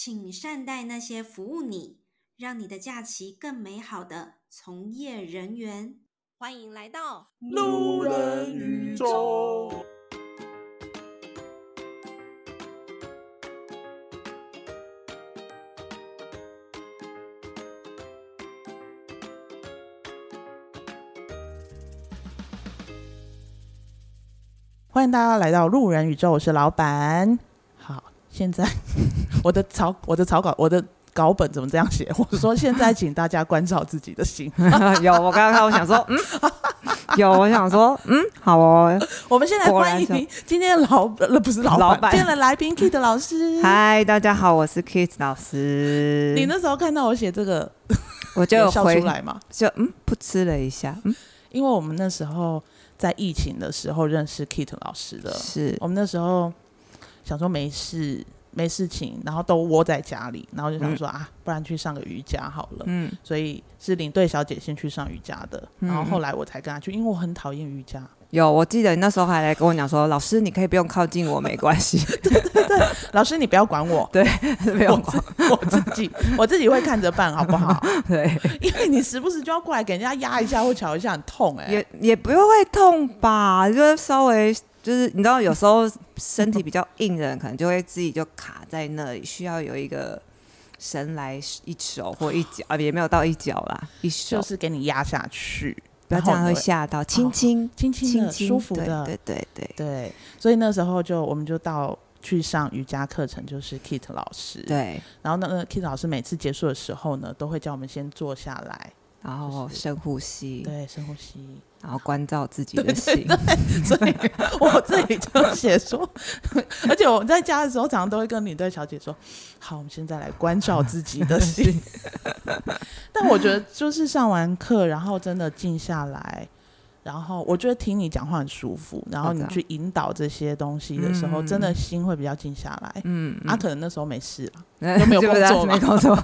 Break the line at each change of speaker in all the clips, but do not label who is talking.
请善待那些服务你、让你的假期更美好的从业人员。欢迎来到
路人宇宙。欢迎大家来到路人宇宙，我是老板。好，现在我的草我的草稿我的稿本怎么这样写？我说现在请大家关照自己的心。
有，我刚刚看，我想说，嗯，有，我想说，嗯，好哦。
我们现在欢迎今天的老呃不是老板，老板今天的来宾 Kit 老师。
嗨，大家好，我是 Kit 老师。
你那时候看到我写这个，
我就 有
笑出来嘛，
就嗯，噗嗤了一下，嗯，
因为我们那时候。在疫情的时候认识 Kit 老师的，
是
我们那时候想说没事没事情，然后都窝在家里，然后就想说、嗯、啊，不然去上个瑜伽好了。嗯，所以是领队小姐先去上瑜伽的，然后后来我才跟她去，因为我很讨厌瑜伽。
有，我记得你那时候还来跟我讲说，老师你可以不用靠近我，没关系。
对对对，老师你不要管我，
对，不用管
我，自己，我自己会看着办，好不好？
对，
因为你时不时就要过来给人家压一下或瞧一下，很痛哎、欸。
也也不用会痛吧，就是稍微就是你知道，有时候身体 比较硬的人，可能就会自己就卡在那里，需要有一个神来一手或一脚啊，也没有到一脚啦，一手
就是给你压下去。
不要这样会吓到，轻轻
轻轻的，舒服的，
对对对对，
对。所以那时候就我们就到去上瑜伽课程，就是 Kit 老师。
对。
然后那个 Kit 老师每次结束的时候呢，都会叫我们先坐下来，
然后深呼吸。
对，深呼吸，
然后关照自己的心。
对对对，所以 我自己就写说，而且我在家的时候，常常都会跟领队小姐说：“好，我们现在来关照自己的心。”但我觉得，就是上完课，然后真的静下来，然后我觉得听你讲话很舒服，然后你去引导这些东西的时候，真的心会比较静下来。嗯，啊，可能那时候没事了，就没有工作，没工作。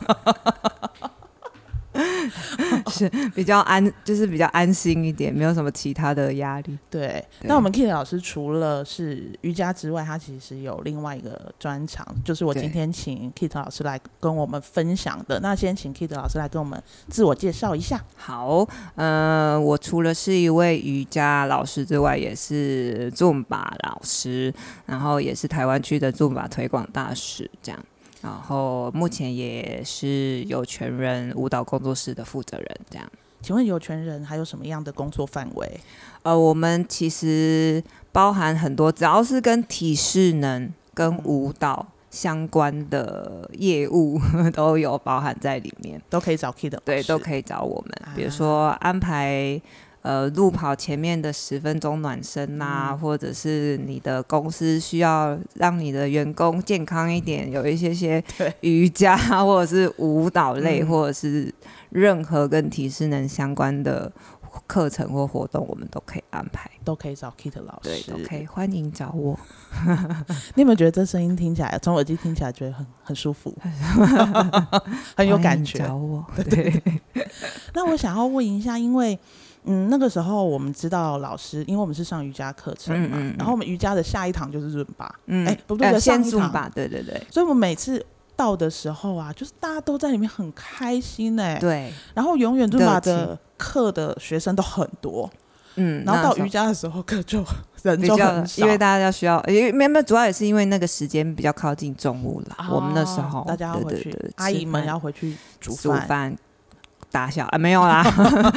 是比较安，就是比较安心一点，没有什么其他的压力。
对，那我们 Kit 老师除了是瑜伽之外，他其实有另外一个专长，就是我今天请 Kit 老师来跟我们分享的。那先请 Kit 老师来跟我们自我介绍一下。
好，嗯、呃，我除了是一位瑜伽老师之外，也是 Zumba 老师，然后也是台湾区的 Zumba 推广大使，这样。然后目前也是有权人舞蹈工作室的负责人，这样。
请问有权人还有什么样的工作范围？
呃，我们其实包含很多，只要是跟体适能、跟舞蹈相关的业务 都有包含在里面，
都可以找 Kit 的，
对，都可以找我们。比如说安排。呃，路跑前面的十分钟暖身呐、啊嗯，或者是你的公司需要让你的员工健康一点，有一些些 瑜伽或者是舞蹈类，或者是任何跟体适能相关的课程或活动，我们都可以安排，
都可以找 Kit 老师，
对，都可以欢迎找我。
你有没有觉得这声音听起来，从耳机听起来觉得很很舒服，很有感觉？
找我，
对。那我想要问一下，因为。嗯，那个时候我们知道老师，因为我们是上瑜伽课程嘛，嗯嗯，然后我们瑜伽的下一堂就是润吧，嗯，哎、欸，不对，呃、上一堂
吧，对对对，
所以我们每次到的时候啊，就是大家都在里面很开心哎、欸，
对，
然后永远伦巴的课的学生都很多，嗯，然后到瑜伽的时候课就 人就很少，
因为大家要需要，因为没有，主要也是因为那个时间比较靠近中午了、哦，我们那时候
大家要回去，阿姨们要回去煮饭。
打小啊没有啦，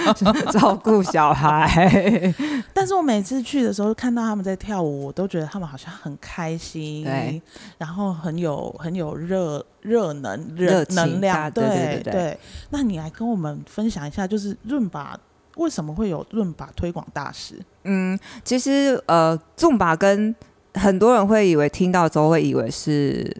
照顾小孩。
但是我每次去的时候看到他们在跳舞，我都觉得他们好像很开心，对，然后很有很有热热能热能量，对对对。那你来跟我们分享一下，就是润吧为什么会有润吧推广大使？
嗯，其实呃，纵吧跟很多人会以为听到之后会以为是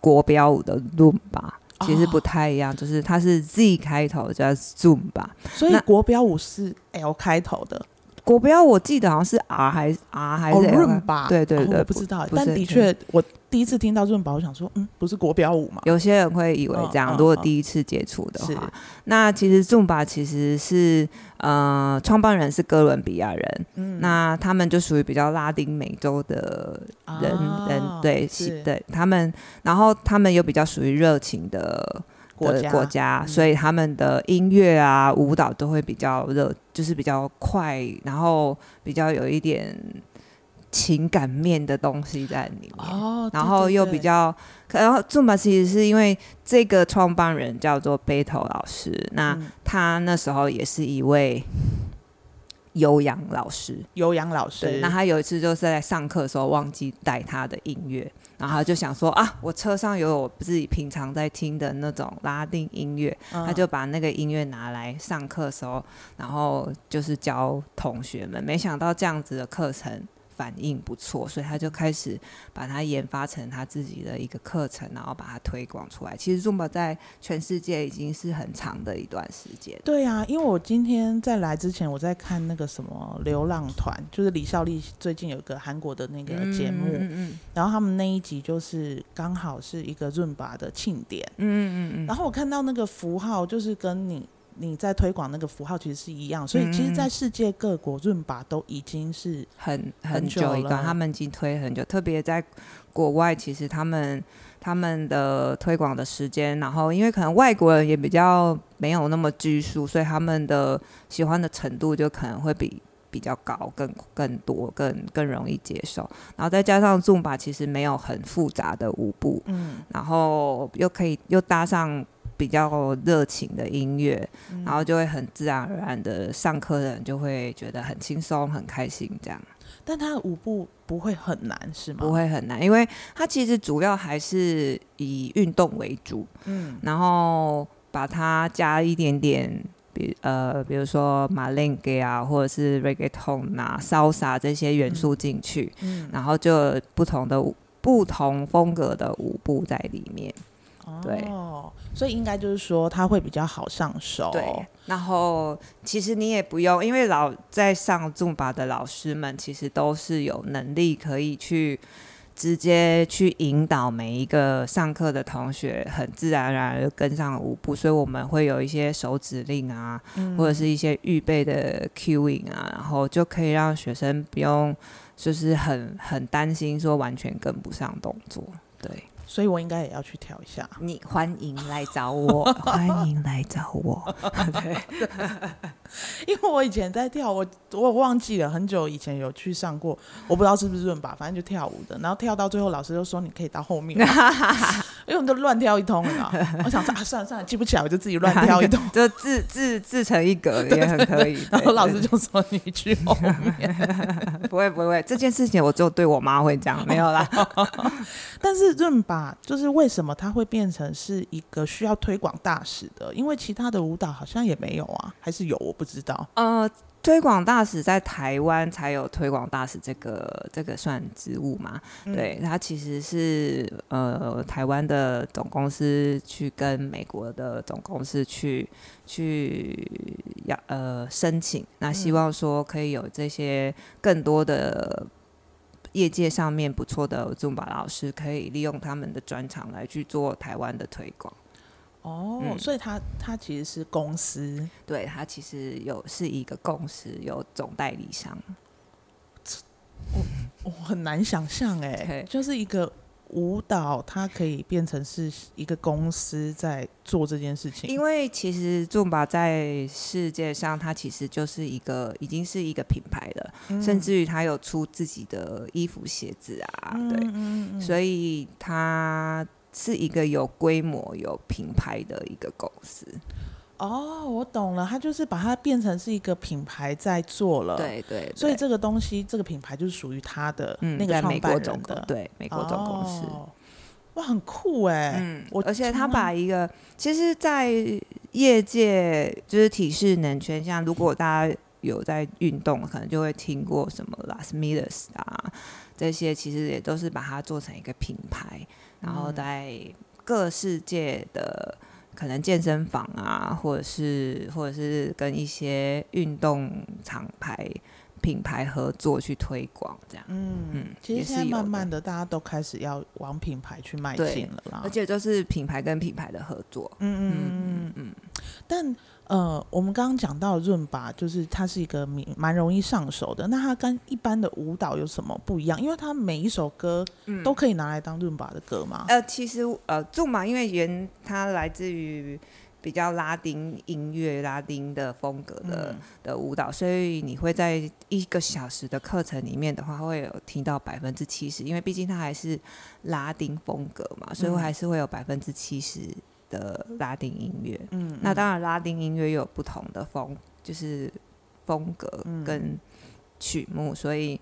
国标舞的伦巴。其实不太一样，哦、就是它是 Z 开头叫 Zumba，
所以国标舞是 L 开头的。
国标我记得好像是 R 还是 R 还是
L 吧？
对对对，
我不知道，但的确我。第一次听到伦巴，我想说，嗯，不是国标舞嘛？
有些人会以为这样。如果第一次接触的话，那其实伦巴其实是呃，创办人是哥伦比亚人，嗯，那他们就属于比较拉丁美洲的人、啊、人，对，对，他们，然后他们又比较属于热情的国家，国家嗯、所以他们的音乐啊、舞蹈都会比较热，就是比较快，然后比较有一点。情感面的东西在里面，哦、然后又比较，然后驻马其实是因为这个创办人叫做贝头老师，那他那时候也是一位有氧老师，
悠扬老师。
那他有一次就是在上课的时候忘记带他的音乐，然后他就想说啊，我车上有我自己平常在听的那种拉丁音乐，嗯、他就把那个音乐拿来上课的时候，然后就是教同学们，没想到这样子的课程。反应不错，所以他就开始把它研发成他自己的一个课程，然后把它推广出来。其实 Zumba 在全世界已经是很长的一段时间。
对啊，因为我今天在来之前，我在看那个什么流浪团，就是李孝利最近有个韩国的那个节目，嗯嗯，然后他们那一集就是刚好是一个 Zumba 的庆典，嗯嗯嗯，然后我看到那个符号就是跟你。你在推广那个符号其实是一样，所以其实，在世界各国润吧都已经是
很很久一个，他们已经推很久。特别在国外，其实他们他们的推广的时间，然后因为可能外国人也比较没有那么拘束，所以他们的喜欢的程度就可能会比比较高，更更多，更更容易接受。然后再加上伦巴其实没有很复杂的舞步，嗯，然后又可以又搭上。比较热情的音乐，嗯、然后就会很自然而然的上课的人就会觉得很轻松、很开心这样。
但他的舞步不会很难是吗？
不会很难，因为他其实主要还是以运动为主，嗯，然后把它加一点点，比呃，比如说马林给啊，或者是 reggaeton 啊、salsa 这些元素进去，嗯，嗯然后就不同的不同风格的舞步在里面。对
哦，所以应该就是说他会比较好上手。
对，然后其实你也不用，因为老在上 Zumba 的老师们其实都是有能力可以去直接去引导每一个上课的同学，很自然而然跟上舞步。所以我们会有一些手指令啊，嗯、或者是一些预备的 cueing 啊，然后就可以让学生不用就是很很担心说完全跟不上动作。对。
所以我应该也要去跳一下。
你欢迎来找我，欢迎来找我。对，
因为我以前在跳，我我忘记了很久以前有去上过，我不知道是不是润吧，反正就跳舞的。然后跳到最后，老师就说你可以到后面，因为我们都乱跳一通了。我想说啊，算了算了，记不起来，我就自己乱 跳一通，
就自自自成一格 也很可以。
然后老师就说你去后面，
不会不会，这件事情我只有对我妈会讲，没有啦。
但是润吧。就是为什么它会变成是一个需要推广大使的？因为其他的舞蹈好像也没有啊，还是有？我不知道。
呃，推广大使在台湾才有推广大使这个这个算职务嘛？嗯、对，它其实是呃台湾的总公司去跟美国的总公司去去要呃申请，那希望说可以有这些更多的。业界上面不错的 Zumba 老师，可以利用他们的专长来去做台湾的推广。
哦，嗯、所以他他其实是公司，
对，他其实有是一个公司，有总代理商。
我我很难想象哎，就是一个。舞蹈它可以变成是一个公司在做这件事情，
因为其实 Zumba 在世界上，它其实就是一个已经是一个品牌了，嗯、甚至于它有出自己的衣服、鞋子啊，对，嗯嗯嗯、所以它是一个有规模、有品牌的一个公司。
哦，我懂了，他就是把它变成是一个品牌在做了，
对对，对，
所以这个东西，这个品牌就是属于他的那个创办人的，
对，美国总公司，
哦、哇，很酷哎，
嗯，我而且他把一个，其实，在业界就是体适能圈，像如果大家有在运动，可能就会听过什么 Las Millas 啊，这些其实也都是把它做成一个品牌，然后在各世界的。可能健身房啊，或者是或者是跟一些运动厂牌品牌合作去推广这样。
嗯嗯，其实现在慢慢的大家都开始要往品牌去迈进了啦，
而且就是品牌跟品牌的合作。
嗯嗯嗯嗯，但。呃，我们刚刚讲到润吧，就是它是一个蛮蛮容易上手的。那它跟一般的舞蹈有什么不一样？因为它每一首歌都可以拿来当润吧的歌吗？
呃，其实呃，伦巴因为原它来自于比较拉丁音乐、拉丁的风格的、嗯、的舞蹈，所以你会在一个小时的课程里面的话，会有听到百分之七十，因为毕竟它还是拉丁风格嘛，所以还是会有百分之七十。的拉丁音乐，嗯，那当然拉丁音乐又有不同的风，就是风格跟曲目，嗯，所以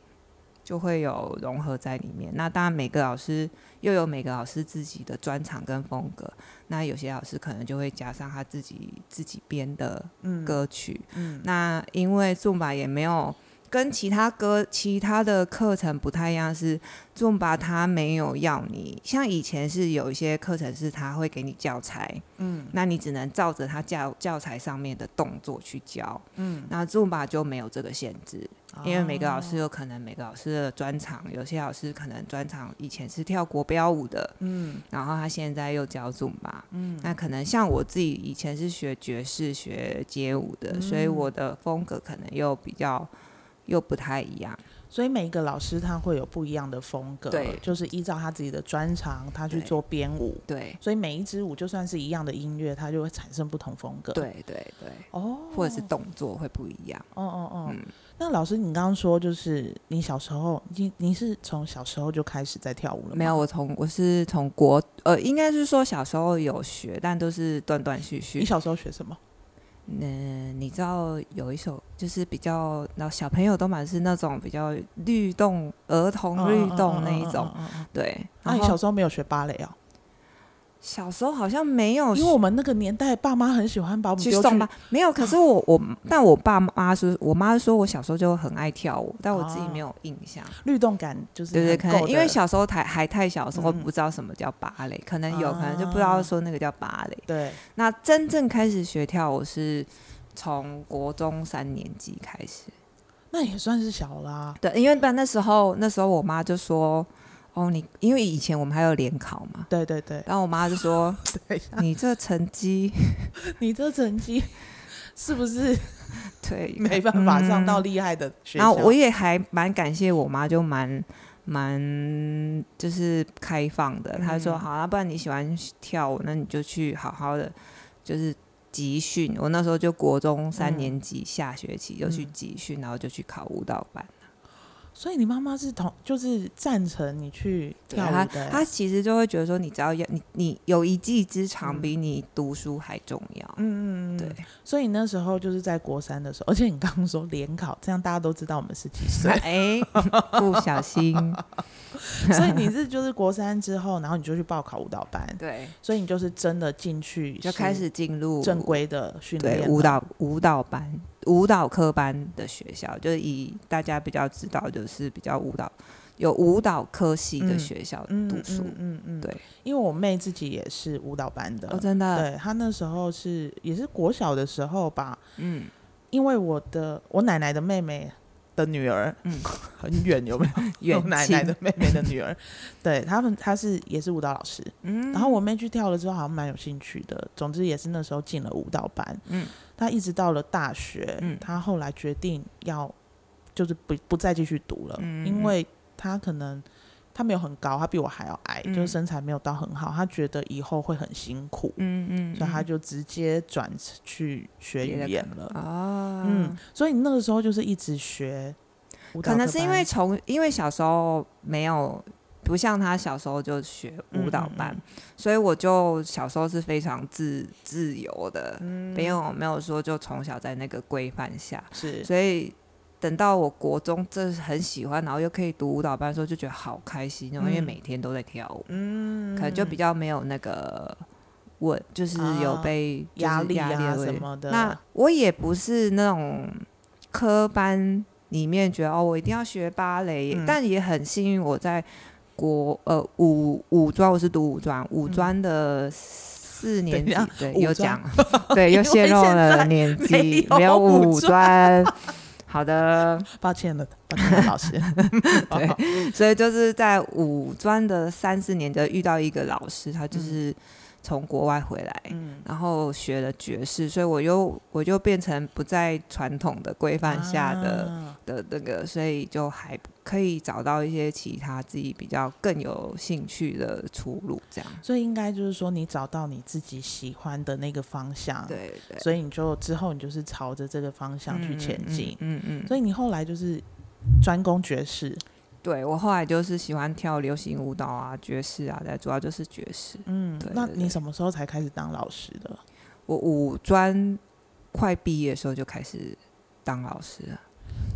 就会有融合在里面。那当然每个老师又有每个老师自己的专长跟风格，那有些老师可能就会加上他自己自己编的歌曲，嗯，嗯，那因为仲吧也没有。跟其他歌、其他的课程不太一样，是重吧他没有要你像以前是有一些课程是他会给你教材，嗯，那你只能照着他教教材上面的动作去教，嗯，那重吧就没有这个限制，因为每个老师有可能每个老师的专长，有些老师可能专长以前是跳国标舞的，嗯，然后他现在又教重吧，嗯，那可能像我自己以前是学爵士、学街舞的，所以我的风格可能又比较。又不太一样，
所以每一个老师他会有不一样的风格，
对，
就是依照他自己的专长，他去做编舞，
对，
所以每一支舞就算是一样的音乐，它就会产生不同风格，
对对对，哦，或者是动作会不一样，
哦哦哦，嗯，那老师，你刚刚说就是你小时候，你你是从小时候就开始在跳舞了吗？
没有，我从我是从国，呃，应该是说小时候有学，但都是断断续续。
你小时候学什么？
嗯，你知道有一首就是比较，然后小朋友都蛮是那种比较律动、儿童律动那一种，对。
那你小时候没有学芭蕾哦？
小时候好像没有，
因为我们那个年代，爸妈很喜欢把我们去
送吧。没有，可是我我，但我爸妈是，我妈说我小时候就很爱跳舞，但我自己没有印象。
律动感就是
对对，可能因为小时候还还太小的时候不知道什么叫芭蕾，可能有可能就不知道说那个叫芭蕾。
对，
那真正开始学跳舞是从国中三年级开始，
那也算是小啦。
对，因为不然那时候那时候我妈就说。哦，你因为以前我们还有联考嘛，
对对对，
然后我妈就说：“你这成绩，
你这成绩 是不是
对
没办法上到厉害的学校？”
然后我也还蛮感谢我妈，就蛮蛮就是开放的。她说：“好，那不然你喜欢跳舞，那你就去好好的就是集训。”我那时候就国中三年级下学期就去集训，然后就去考舞蹈班。
所以你妈妈是同，就是赞成你去跳舞的。
她她其实就会觉得说，你只要要你你有一技之长，比你读书还重要。嗯嗯嗯，对。
所以你那时候就是在国三的时候，而且你刚刚说联考，这样大家都知道我们是几岁。
哎，不小心。
所以你是就是国三之后，然后你就去报考舞蹈班。
对。
所以你就是真的进去，
就开始进入
正规的训练
舞蹈舞蹈班。舞蹈科班的学校，就是以大家比较知道，就是比较舞蹈有舞蹈科系的学校读书。嗯嗯，嗯，嗯，对，
因为我妹自己也是舞蹈班的，
哦，真的，
对，她那时候是也是国小的时候吧，嗯，因为我的我奶奶的妹妹的女儿，嗯，很远有没有？远奶奶的妹妹的女儿，对他们，她是也是舞蹈老师，嗯，然后我妹去跳了之后，好像蛮有兴趣的，总之也是那时候进了舞蹈班，嗯。她一直到了大学，嗯，她后来决定要就是不不再继续读了，嗯，因为她可能他没有很高，他比我还要矮，嗯，就是身材没有到很好，他觉得以后会很辛苦，嗯嗯，所以他就直接转去学语言了。啊，嗯，所以那个时候就是一直学，
可能是因为从因为小时候没有。不像他小时候就学舞蹈班，嗯嗯嗯，所以我就小时候是非常自自由的，嗯、没有没有说就从小在那个规范下，是，所以等到我国中真是很喜欢，然后又可以读舞蹈班的时候，就觉得好开心，因为每天都在跳舞，嗯，可能就比较没有那个稳，就是有被压力啊什么的。那我也不是那种科班里面觉得哦，我一定要学芭蕾，嗯、但也很幸运我在。国呃五五专，我是读五专，五专的四年级，对，有讲，对，又泄露了年纪，没有五专，好的，
抱歉了，抱歉了，老师。
对，所以就是在五专的三四年就遇到一个老师，他就是。从国外回来，嗯，然后学了爵士，所以我又我就变成不在传统的规范下的、啊、的那个，所以就还可以找到一些其他自己比较更有兴趣的出路，这样。
所以应该就是说，你找到你自己喜欢的那个方向，
对对，
所以你就之后你就是朝着这个方向去前进，嗯嗯，嗯，嗯，所以你后来就是专攻爵士。
对，我后来就是喜欢跳流行舞蹈啊、爵士啊，对，主要就是爵士。
嗯，那你什么时候才开始当老师的？
我五专快毕业的时候就开始当老师了。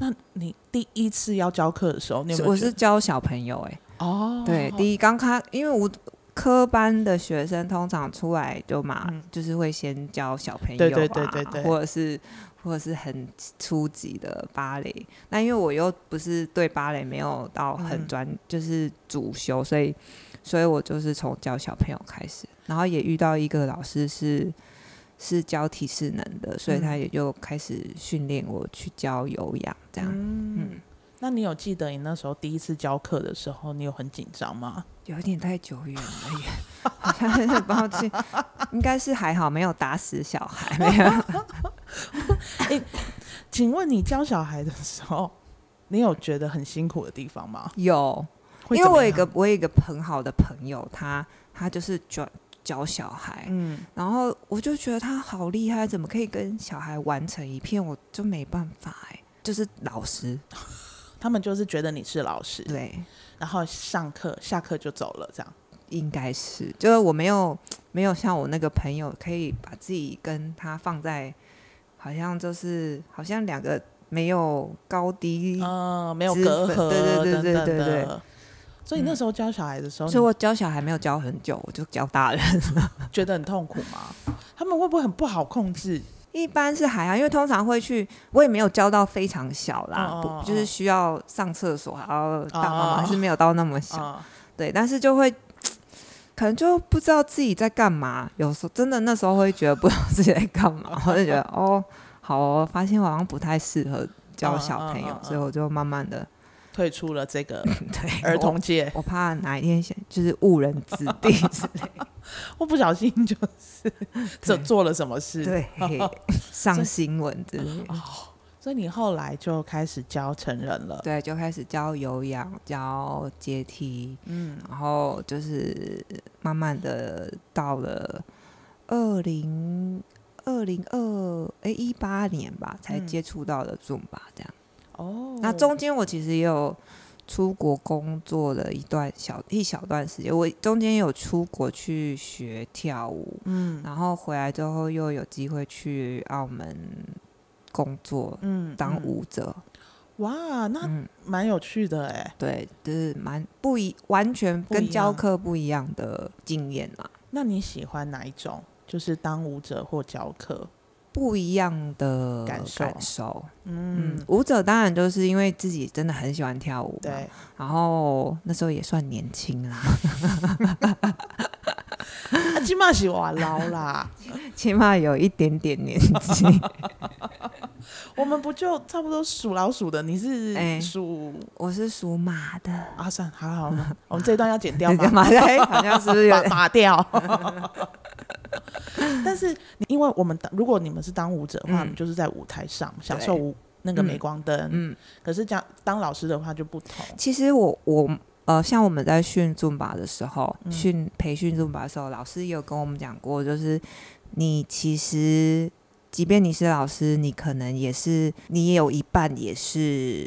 那你第一次要教课的时候，你？
我是教小朋友、欸，哎，
哦，
对，第一刚开，因为我科班的学生通常出来就嘛，嗯、就是会先教小朋友、啊，
对对对对对，
或者是。或者是很初级的芭蕾，那因为我又不是对芭蕾没有到很专、嗯，就是主修，所以，所以我就是从教小朋友开始，然后也遇到一个老师是是教体适能的，所以他也就开始训练我去教有氧这样。嗯，嗯，
那你有记得你那时候第一次教课的时候，你有很紧张吗？
有点太久远了耶，好像很抱歉，应该是还好，没有打死小孩，没有。
欸，请问你教小孩的时候，你有觉得很辛苦的地方吗？
有，因为我有一个我有一个很好的朋友，他他就是教教小孩，嗯，然后我就觉得他好厉害，怎么可以跟小孩玩成一片？我就没办法哎，就是老师，
他们就是觉得你是老师，
对，
然后上课下课就走了，这样
应该是，就是我没有没有像我那个朋友可以把自己跟他放在。好像就是好像两个没有高低，
嗯，没有隔阂，
对对对对对对。
所以那时候教小孩的时候，
所以我教小孩没有教很久，我就教大人了，
觉得很痛苦吗？他们会不会很不好控制？
一般是还好，因为通常会去，我也没有教到非常小啦，哦哦哦不就是需要上厕所还要大妈妈，还是没有到那么小，哦、对，但是就会。可能就不知道自己在干嘛，有时候真的那时候会觉得不知道自己在干嘛，我就觉得哦，好哦，发现我好像不太适合教小朋友，所以我就慢慢的
退出了这个 对儿童界。
我怕哪一天就是误人子弟之类，
我不小心就是 做做了什么事，
对，上新闻之类的。
所以你后来就开始教成人了，
对，就开始教有氧、教阶梯，嗯，然后就是慢慢的到了二零二零二哎一八年吧，才接触到的 Zumba 这样。哦，那中间我其实也有出国工作了一段小一小段时间，我中间有出国去学跳舞，嗯，然后回来之后又有机会去澳门。工作，嗯，当舞者，
哇，那蛮有趣的哎、嗯，
对，就是蛮不一，完全跟教课不一样的经验啦。
那你喜欢哪一种？就是当舞者或教课，
不一样的感受。
感受
嗯，嗯，舞者当然就是因为自己真的很喜欢跳舞，
对，
然后那时候也算年轻啦。
起码是我老啦，
起码有一点点年纪。
我们不就差不多属老鼠的？你是属、欸？
我是属马的。
啊，算好好好，我们这一段要剪掉吗？
好像是不是有
马掉？但是，因为我们如果你们是当舞者的话，嗯、就是在舞台上享受舞那个镁光灯。嗯，可是讲当老师的话就不同。
其实我我。呃，像我们在训 Zumba 的时候，训、嗯、培训 Zumba 的时候，老师也有跟我们讲过，就是你其实，即便你是老师，你可能也是，你也有一半也是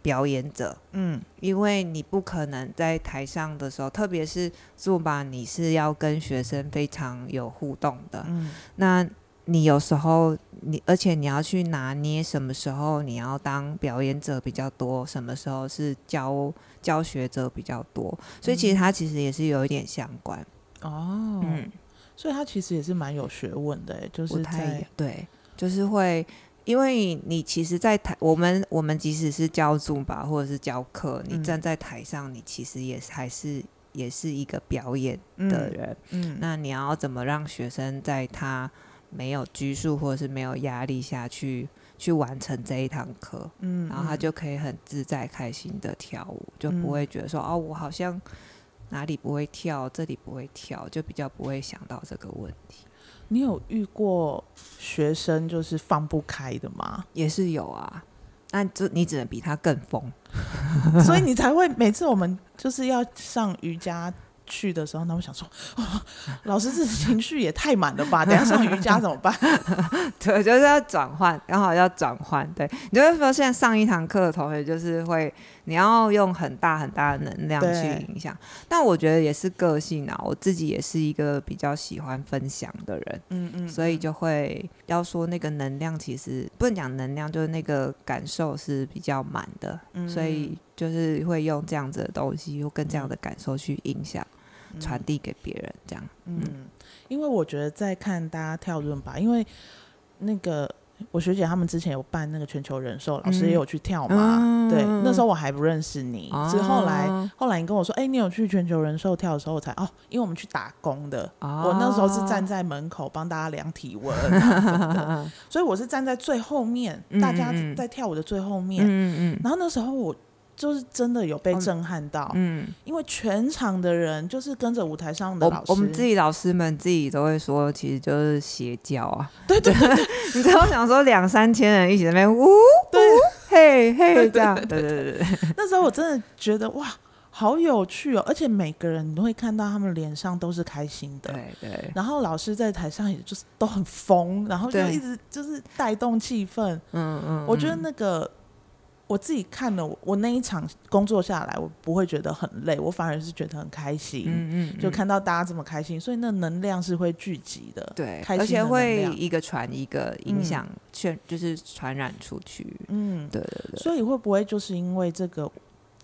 表演者，嗯，因为你不可能在台上的时候，特别是 Zumba，你是要跟学生非常有互动的，嗯，那。你有时候你，而且你要去拿捏什么时候你要当表演者比较多，什么时候是教教学者比较多，所以其实它其实也是有一点相关。
哦。嗯，所以他其实也是蛮有学问的，就是在
对，就是会因为你其实，在台我们我们即使是教 Zumba 或者是教课，你站在台上，你其实也还是也是一个表演的人。嗯，嗯，那你要怎么让学生在他没有拘束或者是没有压力下去去完成这一堂课，
嗯，
然后他就可以很自在开心的跳舞，就不会觉得说、嗯、哦，我好像哪里不会跳，这里不会跳，就比较不会想到这个问题。
你有遇过学生就是放不开的吗？
也是有啊，那就你只能比他更疯，
所以你才会每次我们就是要上瑜伽。去的时候，那我想说，哦、老师这情绪也太满了吧？等下上瑜伽怎么办？
对，就是要转换，刚好要转换。对，你就会发，现在上一堂课的同学就是会，你要用很大很大的能量去影响。但我觉得也是个性啊，我自己也是一个比较喜欢分享的人，嗯嗯，所以就会要说那个能量，其实不能讲能量，就是那个感受是比较满的，嗯，所以就是会用这样子的东西，又跟这样的感受去影响。传递给别人，这样。
嗯，因为我觉得在看大家跳论吧，因为那个我学姐他们之前有办那个全球人寿，老师也有去跳嘛。嗯、对，那时候我还不认识你，啊、是后来后来你跟我说，哎、欸，你有去全球人寿跳的时候，我才哦，因为我们去打工的，哦、我那时候是站在门口帮大家量体温，所以我是站在最后面，大家在跳舞的最后面。嗯嗯，然后那时候我。就是真的有被震撼到，嗯，因为全场的人就是跟着舞台上的老师，
我，我们自己老师们自己都会说，其实就是邪教啊。
对对对，
你知道我想说两三千人一起在那边呜，
对，
嘿嘿这样，对对对对。
那时候我真的觉得哇，好有趣哦，而且每个人你都会看到他们脸上都是开心的，
对对。
然后老师在台上也就是都很疯，然后就一直就是带动气氛，嗯嗯。我觉得那个。我自己看了我，我那一场工作下来，我不会觉得很累，我反而是觉得很开心。嗯嗯，嗯，就看到大家这么开心，所以那能量是会聚集的。
对，而且会一个传一个影响，传、嗯、就是传染出去。嗯，对对对。
所以会不会就是因为这个？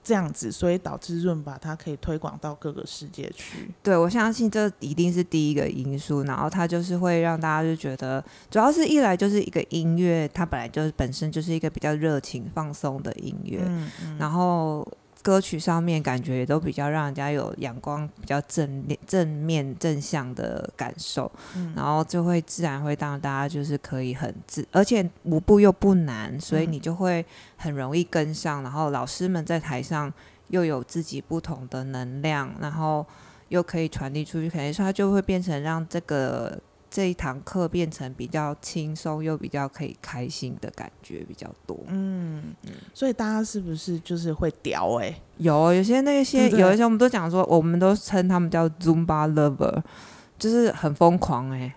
这样子，所以导致润把它可以推广到各个世界去。
对，我相信这一定是第一个因素，然后它就是会让大家就觉得，主要是一来就是一个音乐，它本来就是本身就是一个比较热情放松的音乐，嗯嗯，然后。歌曲上面感觉也都比较让人家有阳光、比较正面、正面、正向的感受，嗯、然后就会自然会让大家就是可以很自，而且舞步又不难，所以你就会很容易跟上。然后老师们在台上又有自己不同的能量，然后又可以传递出去，可能说它就会变成让这个。这一堂课变成比较轻松又比较可以开心的感觉比较多，嗯
嗯，所以大家是不是就是会屌哎、欸？
有有些那些有一些我们都讲说，我们都称他们叫 Zumba lover，就是很疯狂哎、欸，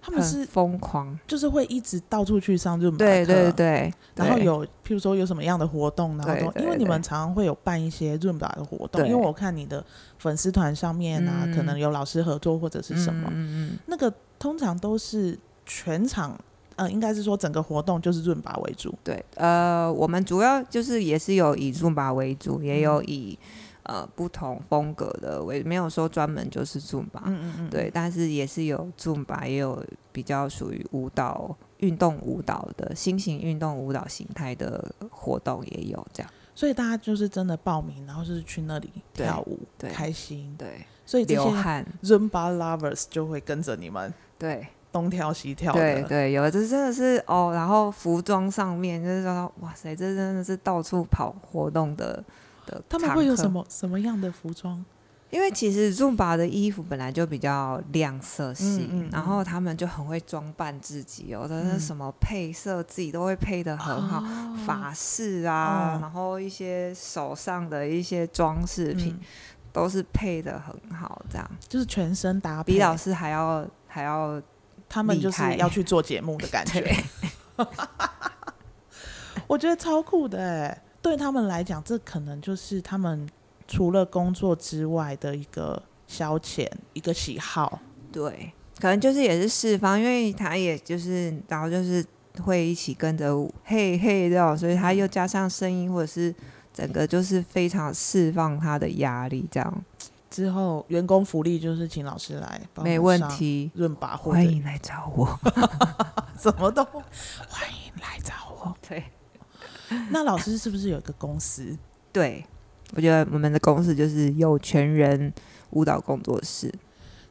他们是
疯狂，
就是会一直到处去上 Zumba 课，
对对对，
然后有譬如说有什么样的活动，然后因为你们常常会有办一些 Zumba 的活动，因为我看你的粉丝团上面啊，嗯、可能有老师合作或者是什么，嗯嗯，那个。通常都是全场，呃，应该是说整个活动就是润吧为主。
对，呃，我们主要就是也是有以润吧为主，也有以、嗯、呃不同风格的为，没有说专门就是伦巴。嗯嗯嗯。对，但是也是有伦巴，也有比较属于舞蹈、运动舞蹈的新型运动舞蹈形态的活动也有这样。
所以大家就是真的报名，然后就是去那里跳舞，
对，
开心。
对，
所以这些
流汗
，Zumba lovers 就会跟着你们。
对，
东挑西跳，
对对，有的这真的是哦，然后服装上面就是说，哇塞，这真的是到处跑活动的的。
他们会有什么什么样的服装？
因为其实 Zumba 的衣服本来就比较亮色系，嗯嗯、然后他们就很会装扮自己，有的是什么配色自己都会配的很好，嗯、发饰啊，哦、然后一些手上的一些装饰品。嗯都是配的很好，这样
就是全身搭配，
比老师还要还要，
他们就是要去做节目的感觉。对 我觉得超酷的哎，对他们来讲，这可能就是他们除了工作之外的一个消遣，一个喜好。
对，可能就是也是释放，因为他也就是然后就是会一起跟着舞，嘿嘿这样，所以他又加上声音或者是。整个就是非常释放他的压力，这样
之后员工福利就是请老师来，
没问题，
伦巴
欢迎来找我，
什么都欢迎来找我。
对，
那老师是不是有一个公司？
对，我觉得我们的公司就是有权人舞蹈工作室。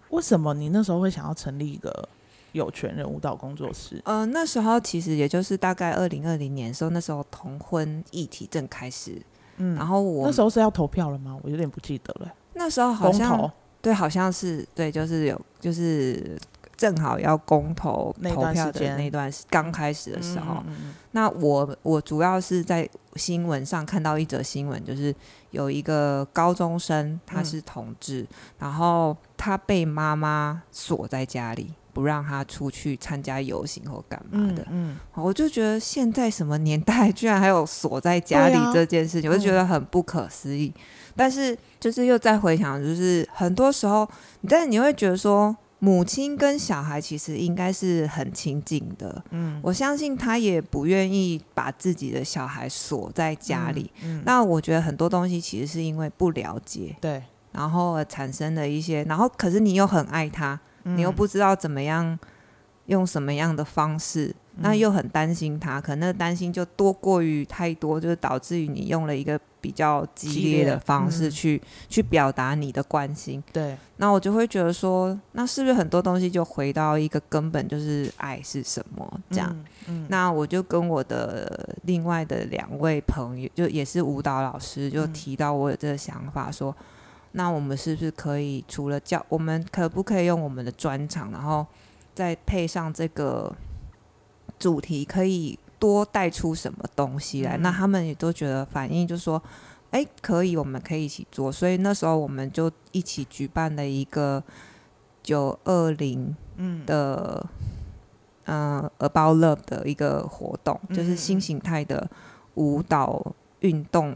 为什么你那时候会想要成立一个有权人舞蹈工作室？
呃，那时候其实也就是大概二零二零年的时候，那时候同婚议题正开始。嗯，然后我
那时候是要投票了吗？我有点不记得了。
那时候好像对，好像是对，就是有就是。正好要公投投票的那段时刚开始的时候，嗯嗯嗯，那我我主要是在新闻上看到一则新闻，就是有一个高中生他是同志，嗯，然后他被妈妈锁在家里，不让他出去参加游行或干嘛的。嗯，嗯，我就觉得现在什么年代，居然还有锁在家里这件事情，啊，我就觉得很不可思议，嗯。但是就是又再回想，就是很多时候，但是你会觉得说。母亲跟小孩其实应该是很亲近的，嗯，我相信他也不愿意把自己的小孩锁在家里，嗯，嗯，那我觉得很多东西其实是因为不了解，
对，
然后产生的一些，然后可是你又很爱他，嗯，你又不知道怎么样用什么样的方式。那又很担心他，可能那个担心就多过于太多，就是导致于你用了一个比较激烈的方式去、嗯、去表达你的关心。
对，
那我就会觉得说，那是不是很多东西就回到一个根本，就是爱是什么这样？那我就跟我的另外的两位朋友，就也是舞蹈老师，就提到我有这个想法说，说、嗯、那我们是不是可以除了教，我们可不可以用我们的专长，然后再配上这个。主题可以多带出什么东西来？嗯、那他们也都觉得反应就是说，哎、欸，可以，我们可以一起做。所以那时候我们就一起举办了一个九二零的嗯、呃、About Love 的一个活动，嗯、就是新形态的舞蹈运动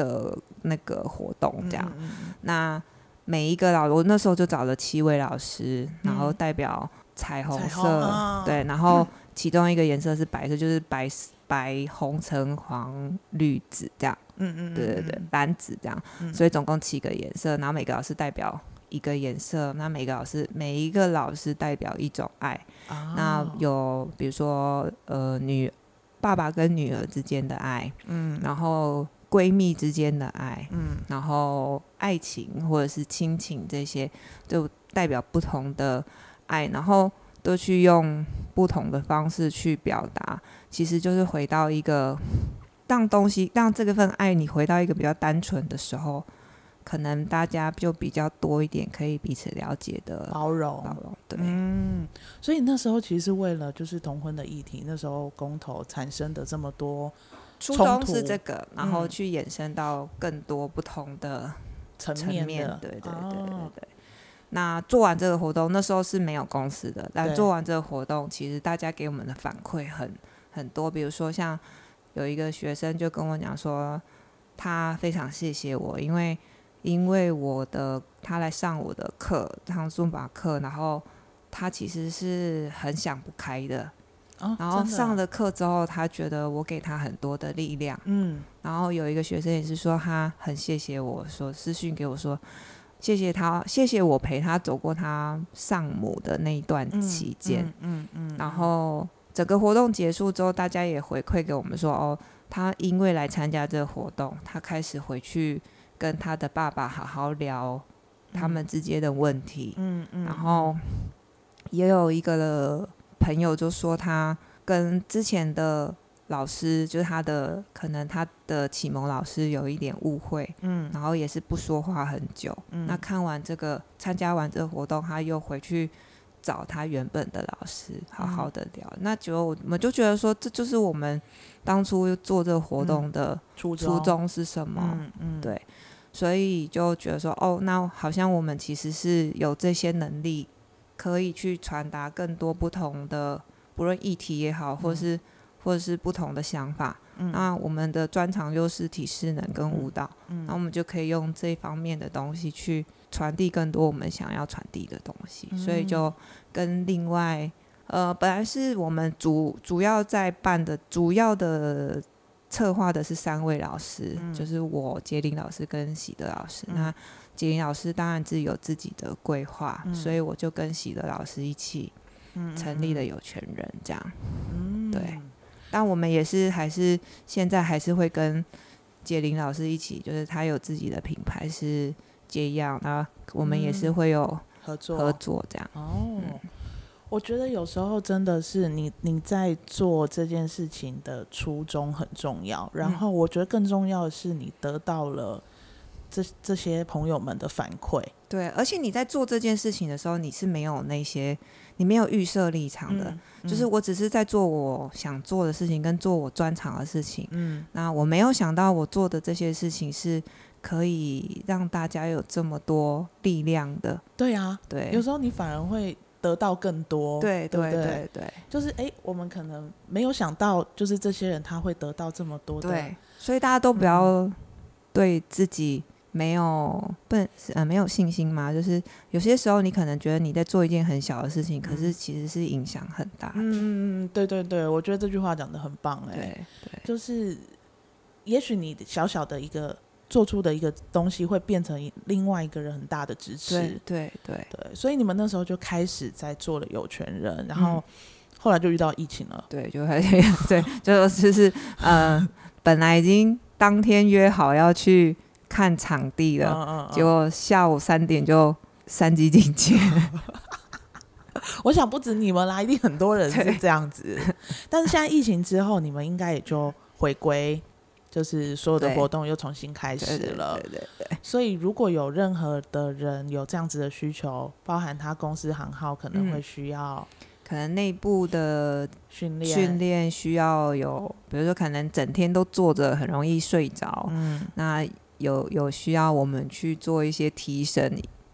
的那个活动。这样，嗯、那每一个老，我那时候就找了七位老师，然后代表彩虹色，对，然后。其中一个颜色是白色，就是白白红橙黄绿紫这样，嗯嗯，对对对，蓝紫这样，嗯、所以总共七个颜色，然后每个老师代表一个颜色，那每个老师每一个老师代表一种爱，哦、那有比如说呃女爸爸跟女儿之间的爱，嗯，然后闺蜜之间的爱，嗯，然后爱情或者是亲情这些，就代表不同的爱，然后。都去用不同的方式去表达，其实就是回到一个让东西让这个份爱你回到一个比较单纯的时候，可能大家就比较多一点可以彼此了解的
包容
包容。对，
嗯，所以那时候其实是为了就是同婚的议题，那时候公投产生的这么多
初衷是这个，然后去衍生到更多不同的层面，对对对对对。哦那做完这个活动，那时候是没有公司的。但做完这个活动，其实大家给我们的反馈很很多。比如说，像有一个学生就跟我讲说，他非常谢谢我，因为因为我的他来上我的课，上书法课，然后他其实是很想不开的。哦，然后上了课之后，他觉得我给他很多的力量。嗯，然后有一个学生也是说，他很谢谢我说私讯给我说。谢谢他，谢谢我陪他走过他丧母的那一段期间。嗯嗯，嗯，嗯，然后整个活动结束之后，大家也回馈给我们说，哦，他因为来参加这个活动，他开始回去跟他的爸爸好好聊他们之间的问题。嗯嗯，然后也有一个朋友就说，他跟之前的。老师就是他的，可能他的启蒙老师有一点误会，嗯，然后也是不说话很久。嗯，那看完这个，参加完这个活动，他又回去找他原本的老师，好好的聊。嗯，那就我们就觉得说，这就是我们当初做这个活动的初衷是什么？嗯，嗯，嗯，对，所以就觉得说，哦，那好像我们其实是有这些能力，可以去传达更多不同的，不论议题也好，或是。或者是不同的想法，嗯、那我们的专长又是体适能跟舞蹈，那我们就可以用这方面的东西去传递更多我们想要传递的东西。嗯、所以就跟另外，呃，本来是我们主主要在办的，主要的策划的是三位老师，嗯、就是我杰林老师跟喜德老师。嗯、那杰林老师当然自己有自己的规划，嗯、所以我就跟喜德老师一起成立了有权人，这样，嗯、对。但我们也是，还是现在还是会跟杰林老师一起，就是他有自己的品牌是这样，那我们也是会有合作。合作这样。
哦，我觉得有时候真的是你你在做这件事情的初衷很重要，然后我觉得更重要的是你得到了这这些朋友们的反馈。
对，而且你在做这件事情的时候，你是没有那些你没有预设立场的，嗯嗯、就是我只是在做我想做的事情，跟做我专长的事情。嗯，那我没有想到我做的这些事情是可以让大家有这么多力量的。
对啊，
对，
有时候你反而会。得到更多，
对
对对对，就是哎、欸，我们可能没有想到，就是这些人他会得到这么多的，
对，所以大家都不要对自己没有不能呃没有信心嘛，就是有些时候你可能觉得你在做一件很小的事情，嗯、可是其实是影响很大。
嗯嗯，对对对，我觉得这句话讲的很棒哎、欸，
对对，
就是也许你小小的一个。做出的一个东西会变成另外一个人很大的支持，
对对对。
对，所以你们那时候就开始在做了有权人，然后后来就遇到疫情了，
对，就还 对，就就是呃，本来已经当天约好要去看场地了，嗯嗯嗯，结果下午三点就三级警戒。
我想不止你们啦，一定很多人是这样子，但是现在疫情之后，你们应该也就回归。就是所有的活动又重新开始了，
对对，对。
所以如果有任何的人有这样子的需求，包含他公司行号可能会需要，
嗯、可能内部的训练。训练需要有，比如说可能整天都坐着很容易睡着，嗯，那有有需要我们去做一些提升。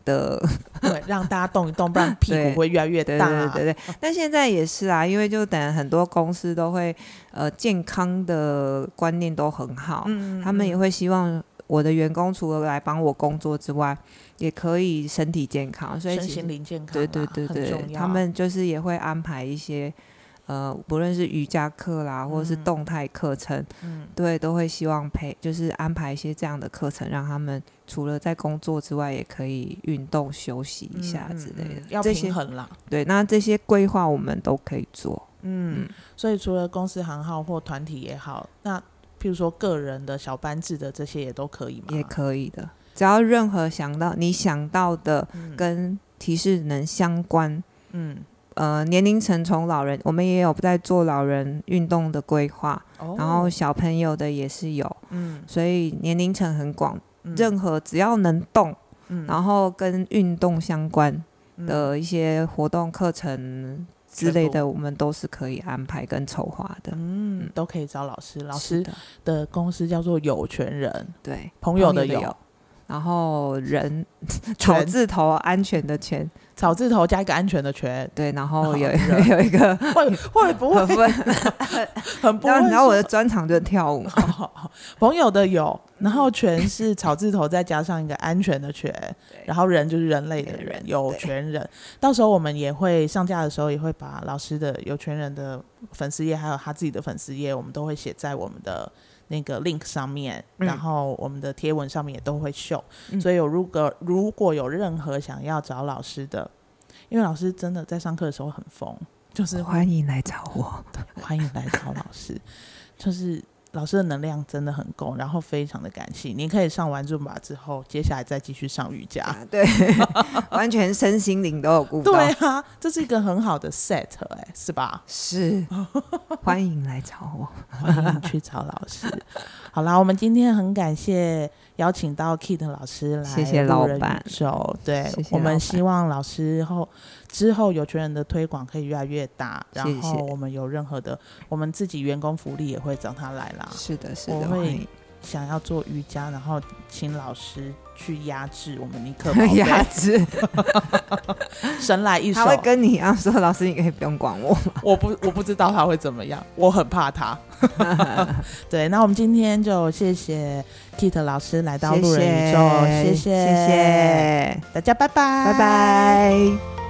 的
对，让大家动一动，不然屁股会越来越大。
对对对对，但现在也是啊，因为就等很多公司都会呃健康的观念都很好，嗯，他们也会希望我的员工除了来帮我工作之外，也可以身体健康，所以
身心灵健康，
对对对对，他们就是也会安排一些。呃，不论是瑜伽课啦，或者是动态课程，嗯，对，都会希望陪，就是安排一些这样的课程，让他们除了在工作之外，也可以运动休息一下之类的。嗯嗯、
要平衡啦，
对，那这些规划我们都可以做。
嗯，嗯，所以除了公司行号或团体也好，那譬如说个人的小班制的这些也都可以吗？
也可以的，只要任何想到你想到的跟提示能相关，嗯。呃，年龄层从老人，我们也有在做老人运动的规划，哦、然后小朋友的也是有，嗯，所以年龄层很广，嗯、任何只要能动，嗯、然后跟运动相关的一些活动课程之类的，嗯、我们都是可以安排跟筹划的，
嗯，嗯。都可以找老师，老师的。公司叫做有权人，
对，
朋友的，有
然后人 草字头安全的全。
草字头加一个安全的全，
对，然后有 有一个
会会不会 很不会？
然后我的专长就是跳舞。
朋友的有，然后全是草字头再加上一个安全的全，然后人就是人类的人，有权人。到时候我们也会上架的时候，也会把老师的有权人的粉丝页，还有他自己的粉丝页，我们都会写在我们的。那个 link 上面，然后我们的贴文上面也都会秀，嗯、所以有如果如果有任何想要找老师的，因为老师真的在上课的时候很疯，就是
欢迎来找我，
欢迎来找老师，就是。老师的能量真的很够，然后非常的感谢。你可以上完尊巴之后，接下来再继续上瑜伽，啊、
对，完全身心灵都有顾到。
对啊，这是一个很好的 set，哎、欸，是吧？
是，欢迎来找我，
欢迎去找老师。好啦，我们今天很感谢邀请到 Kit 老师来，
谢谢老板。
对，
谢谢
我们希望老师后之后有权人的推广可以越来越大，然后我们有任何的，我们自己员工福利也会找他来啦。
是的，是的，
我会想要做瑜伽，然后请老师。去压制我们尼克宝贝，
压制，
神来一手，
他会跟你一样说：“老师，你可以不用管我。”
我不，我不知道他会怎么样，我很怕他。对，那我们今天就谢谢 Kit 老师来到路人宇宙，谢谢，谢谢，谢谢。大家，拜拜，
拜拜。